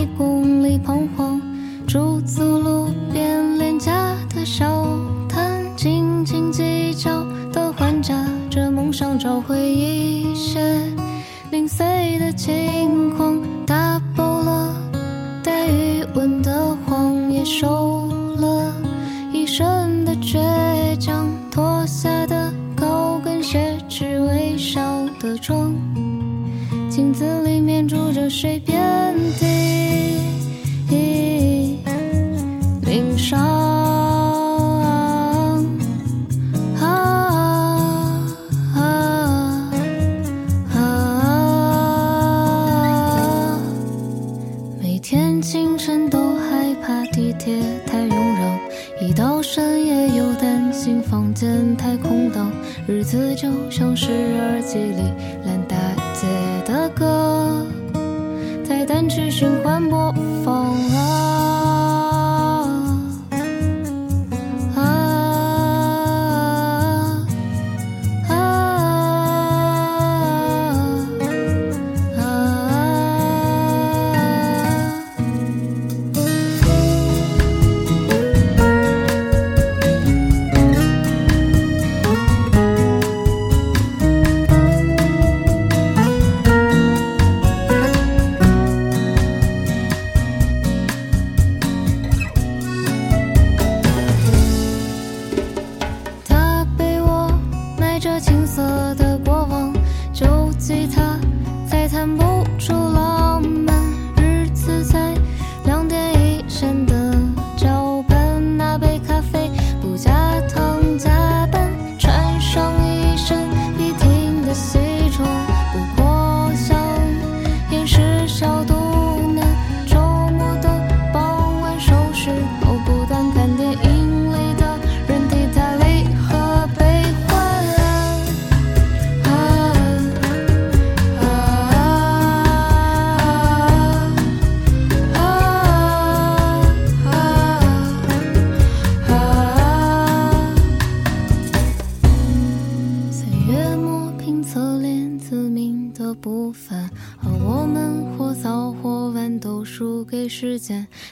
一公里彷徨，驻足路边廉价的小摊，斤斤计较的还价，这梦想找回一些零碎的轻狂，打破了带余温的谎，也收。间太空荡，日子就像是耳机里烂大街的歌，在单曲循环播放了。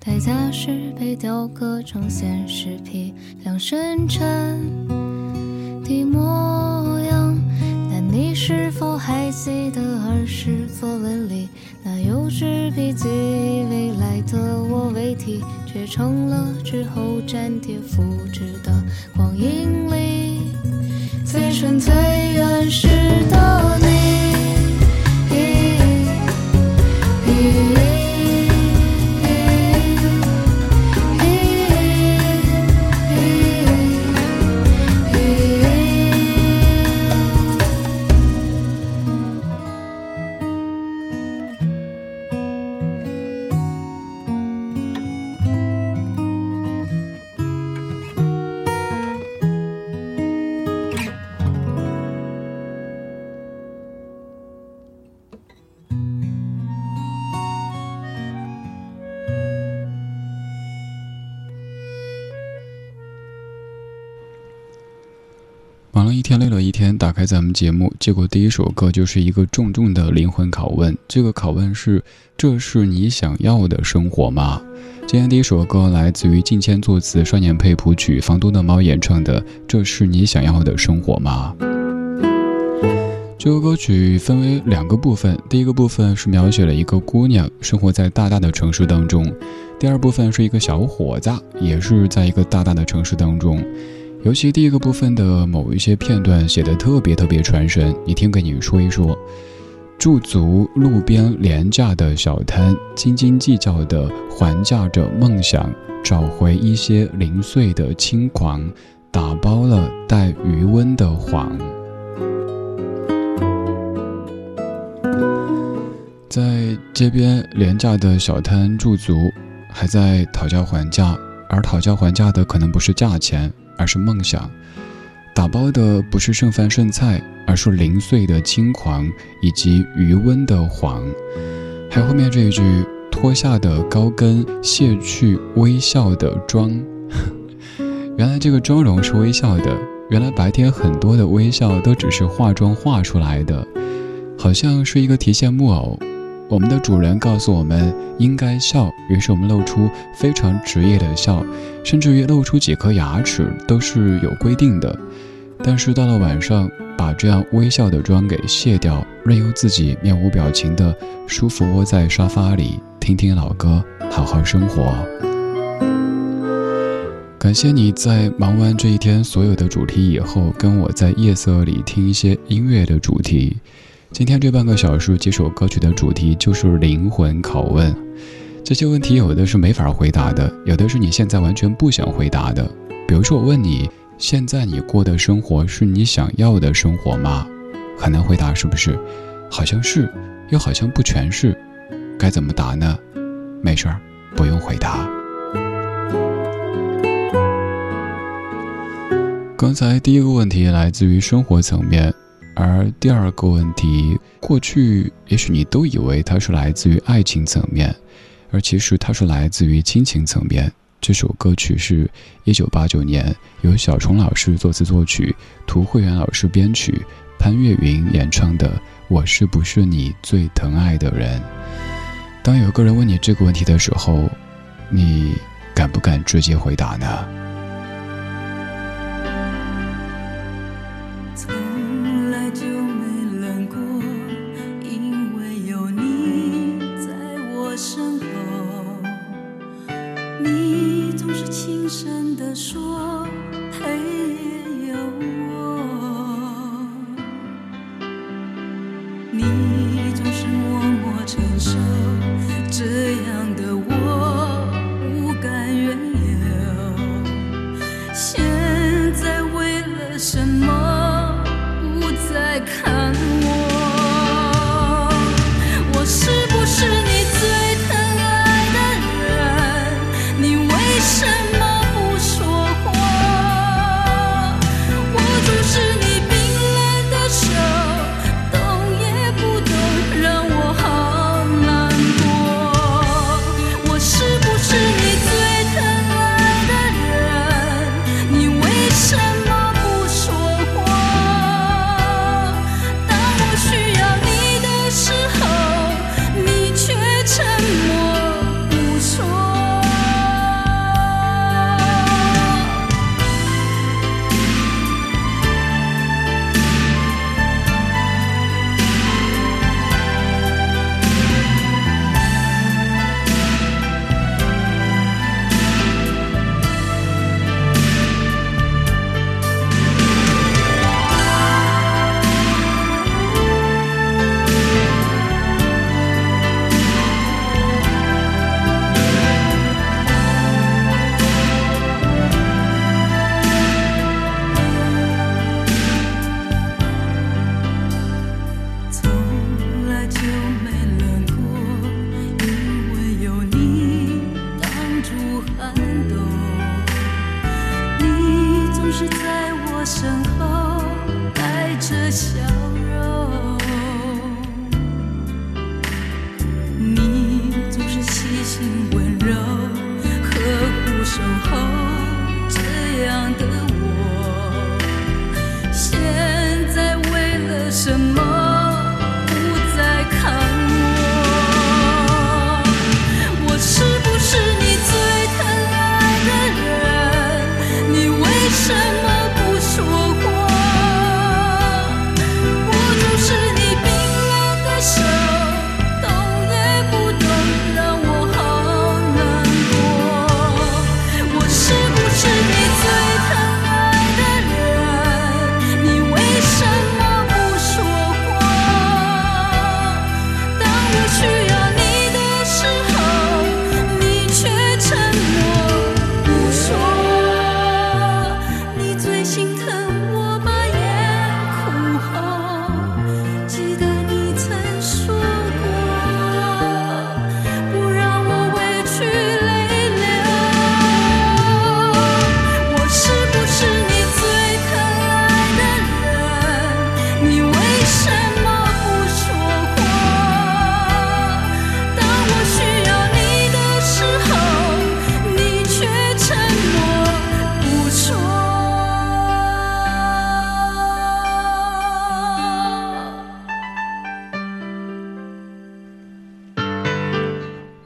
代价是被雕刻成现实批量深沉的模样，但你是否还记得儿时作文里那幼稚笔记？未来的我为题，却成了之后粘贴复制的光阴里最纯最原始的你。打开咱们节目，结果第一首歌就是一个重重的灵魂拷问。这个拷问是：这是你想要的生活吗？今天第一首歌来自于近千作词、少年配谱曲、房东的猫演唱的《这是你想要的生活吗》。这个歌曲分为两个部分，第一个部分是描写了一个姑娘生活在大大的城市当中，第二部分是一个小伙子也是在一个大大的城市当中。尤其第一个部分的某一些片段写的特别特别传神，你听给你说一说。驻足路边廉价的小摊，斤斤计较的还价着梦想，找回一些零碎的轻狂，打包了带余温的谎。在街边廉价的小摊驻足，还在讨价还价，而讨价还价的可能不是价钱，而是梦想。打包的不是剩饭剩菜，而是零碎的轻狂以及余温的谎。还有后面这一句：脱下的高跟，卸去微笑的妆。原来这个妆容是微笑的，原来白天很多的微笑都只是化妆画出来的，好像是一个提线木偶。我们的主人告诉我们应该笑，于是我们露出非常职业的笑，甚至于露出几颗牙齿都是有规定的。但是到了晚上，把这样微笑的妆给卸掉，任由自己面无表情的舒服窝在沙发里，听听老歌，好好生活。感谢你在忙完这一天所有的主题以后，跟我在夜色里听一些音乐的主题。今天这半个小时几首歌曲的主题就是灵魂拷问，这些问题有的是没法回答的，有的是你现在完全不想回答的。比如说我问你，现在你过的生活是你想要的生活吗？很难回答，是不是？好像是，又好像不全是，该怎么答呢？没事儿，不用回答。刚才第一个问题来自于生活层面。而第二个问题，过去也许你都以为它是来自于爱情层面，而其实它是来自于亲情层面。这首歌曲是一九八九年由小虫老师作词作曲，涂慧源老师编曲，潘越云演唱的《我是不是你最疼爱的人》。当有个人问你这个问题的时候，你敢不敢直接回答呢？心温。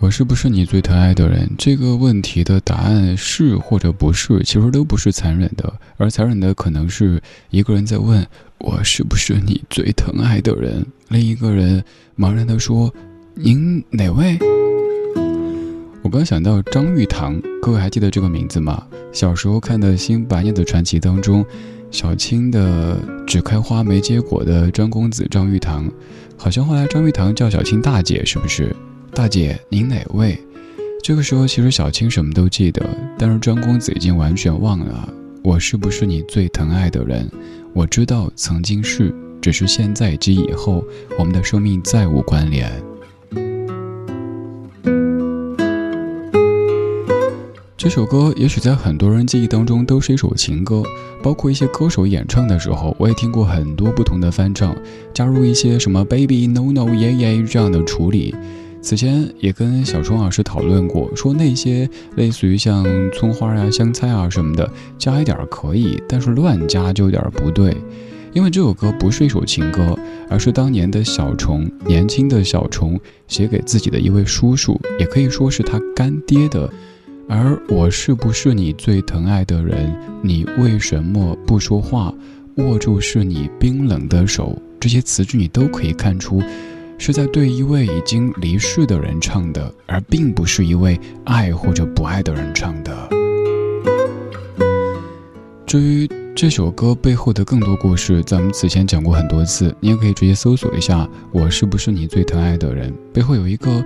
我是不是你最疼爱的人？这个问题的答案是或者不是，其实都不是残忍的，而残忍的可能是一个人在问我是不是你最疼爱的人，另一个人茫然地说：“您哪位？”我刚想到张玉堂，各位还记得这个名字吗？小时候看的《新白娘子传奇》当中，小青的只开花没结果的张公子张玉堂，好像后来张玉堂叫小青大姐，是不是？大姐，您哪位？这个时候，其实小青什么都记得，但是张公子已经完全忘了。我是不是你最疼爱的人？我知道曾经是，只是现在及以后，我们的生命再无关联。这首歌也许在很多人记忆当中都是一首情歌，包括一些歌手演唱的时候，我也听过很多不同的翻唱，加入一些什么 baby no no yeah yeah 这样的处理。此前也跟小虫老师讨论过，说那些类似于像葱花啊、香菜啊什么的，加一点可以，但是乱加就有点不对。因为这首歌不是一首情歌，而是当年的小虫，年轻的小虫写给自己的一位叔叔，也可以说是他干爹的。而我是不是你最疼爱的人？你为什么不说话？握住是你冰冷的手，这些词句你都可以看出。是在对一位已经离世的人唱的，而并不是一位爱或者不爱的人唱的。至于这首歌背后的更多故事，咱们此前讲过很多次，你也可以直接搜索一下“我是不是你最疼爱的人”。背后有一个，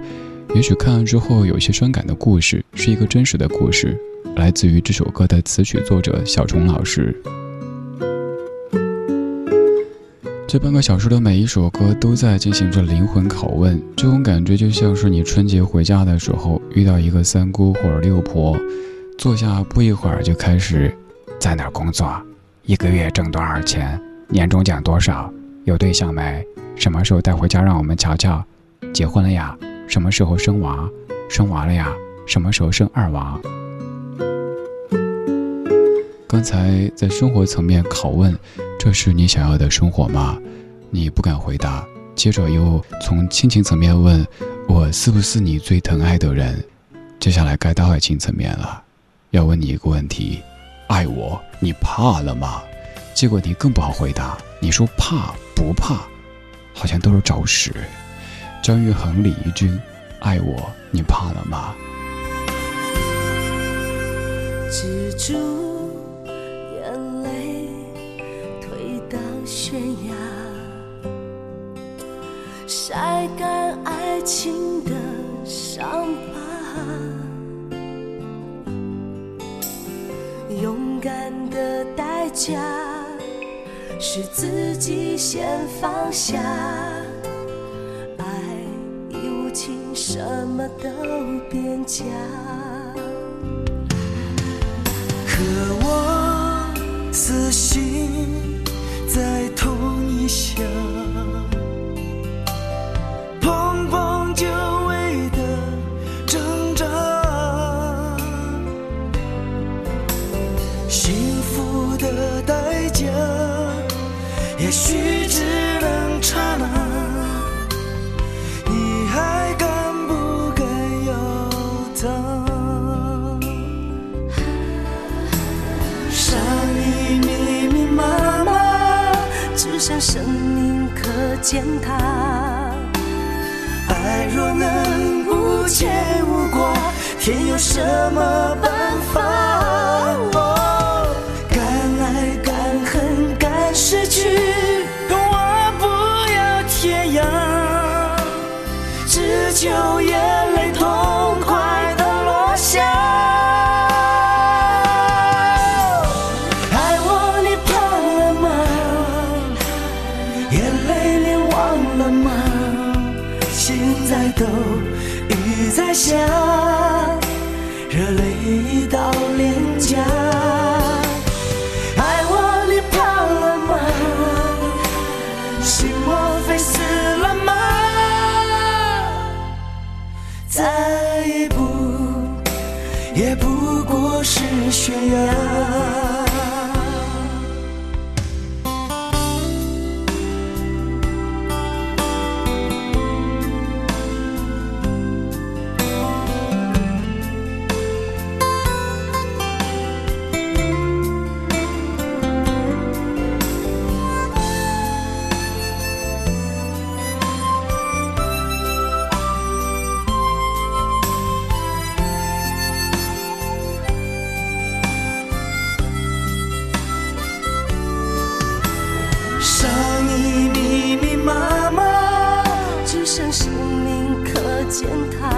也许看了之后有些伤感的故事，是一个真实的故事，来自于这首歌的词曲作者小虫老师。这半个小时的每一首歌都在进行着灵魂拷问，这种感觉就像是你春节回家的时候遇到一个三姑或者六婆，坐下不一会儿就开始，在哪工作，一个月挣多少钱，年终奖多少，有对象没，什么时候带回家让我们瞧瞧，结婚了呀，什么时候生娃，生娃了呀，什么时候生二娃。刚才在生活层面拷问，这是你想要的生活吗？你不敢回答。接着又从亲情层面问，我是不是你最疼爱的人？接下来该到爱情层面了，要问你一个问题：爱我，你怕了吗？结果你更不好回答，你说怕不怕？好像都是找死。张玉恒、李怡君，爱我，你怕了吗？蜘蛛。悬崖，晒干爱情的伤疤。勇敢的代价是自己先放下，爱已无情，什么都变假。可我死心。在同一下，碰碰久违的挣扎，幸福的代价，也许只能刹那。你还敢不敢要他？像生命可践踏，爱若能无牵无挂，天有什么办法？下，热泪已到脸颊。爱我你怕了吗？心莫非死了吗？再一步也不过是悬崖。践踏，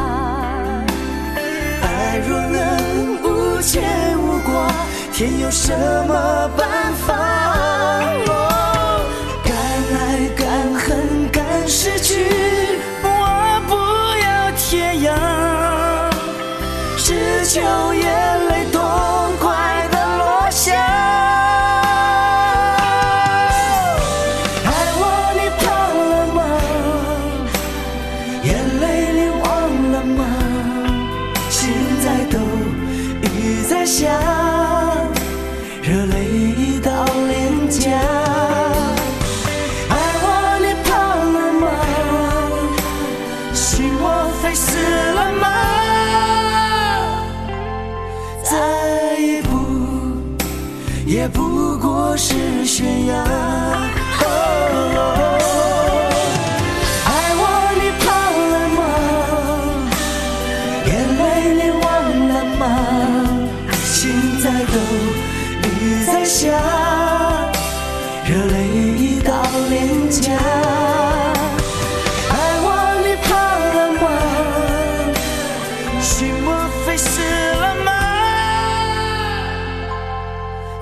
爱若能无牵无挂，天有什么办法？敢爱敢恨敢失去，我不要天涯，只求。悬崖。爱我，你怕了吗？眼泪，你忘了吗？心在抖，雨在下，热泪已到脸颊。爱我，你怕了吗？心莫非死了吗？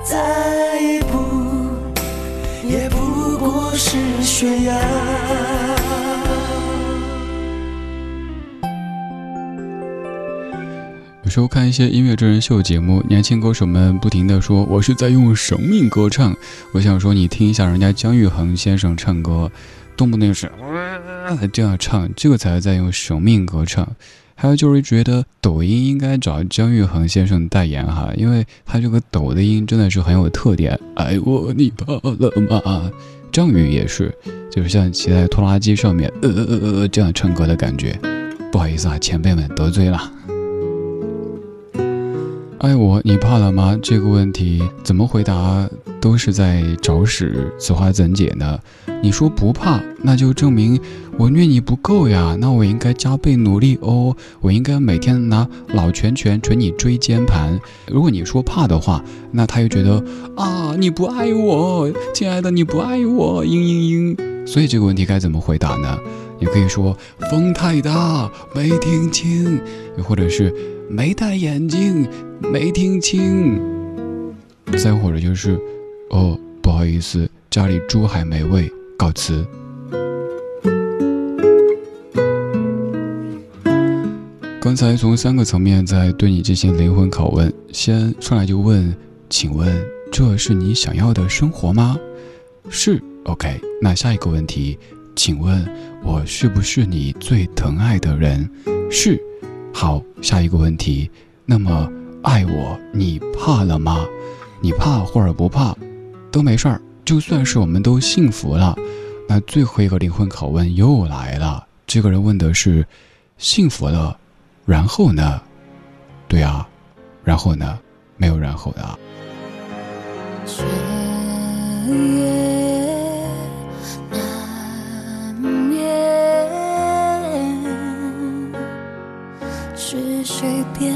在。是悬崖。有时候看一些音乐真人秀节目，年轻歌手们不停地说：“我是在用生命歌唱。”我想说，你听一下人家姜育恒先生唱歌，动不动就是这样唱，这个才是在用生命歌唱。还有就是觉得抖音应该找姜育恒先生代言哈，因为他这个抖的音真的是很有特点。爱我你怕了吗？张宇也是，就是像骑在拖拉机上面呃呃呃呃这样唱歌的感觉。不好意思啊，前辈们得罪了。爱我你怕了吗？这个问题怎么回答都是在找屎，此话怎解呢？你说不怕，那就证明我虐你不够呀，那我应该加倍努力哦，我应该每天拿老拳拳捶你椎间盘。如果你说怕的话，那他又觉得啊你不爱我，亲爱的你不爱我，嘤嘤嘤。所以这个问题该怎么回答呢？你可以说风太大没听清，又或者是没戴眼镜没听清，再或者就是哦不好意思，家里猪还没喂，告辞。刚才从三个层面在对你进行灵魂拷问，先上来就问，请问这是你想要的生活吗？是，OK。那下一个问题，请问我是不是你最疼爱的人？是。好，下一个问题，那么爱我你怕了吗？你怕或者不怕，都没事儿。就算是我们都幸福了，那最后一个灵魂拷问又来了。这个人问的是：幸福了，然后呢？对啊，然后呢？没有然后的啊。却也难免是谁变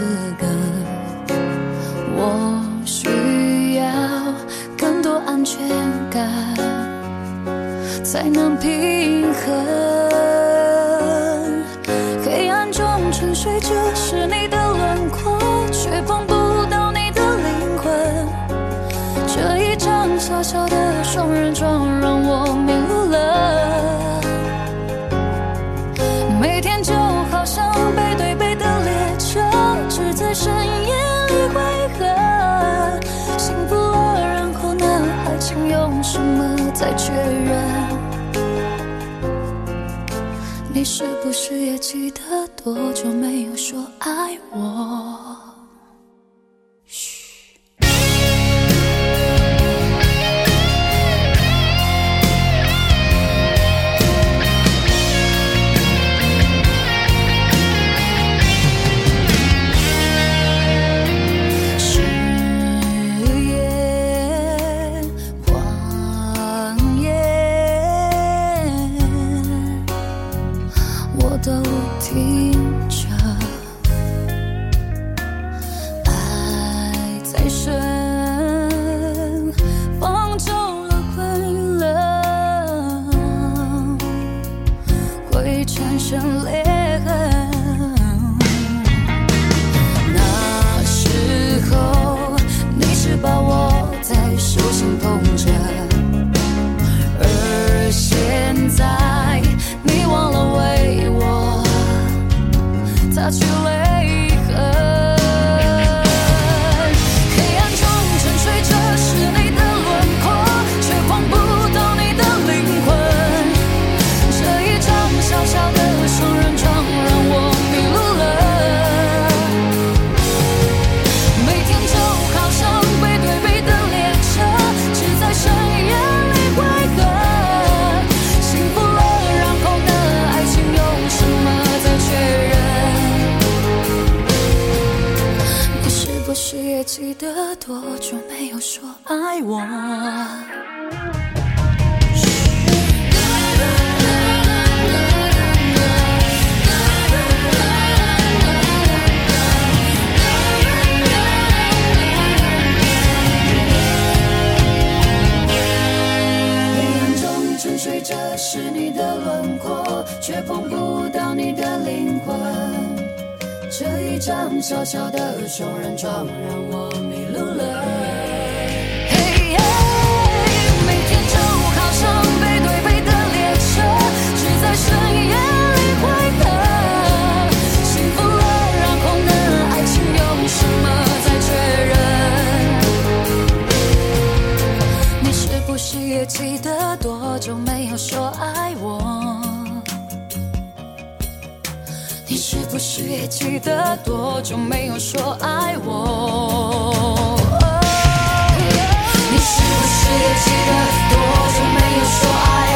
你再确认？你是不是也记得多久没有说爱我？记得多久没有说爱我？你是不是也记得多久没有说爱我？你是不是也记得多久没有说爱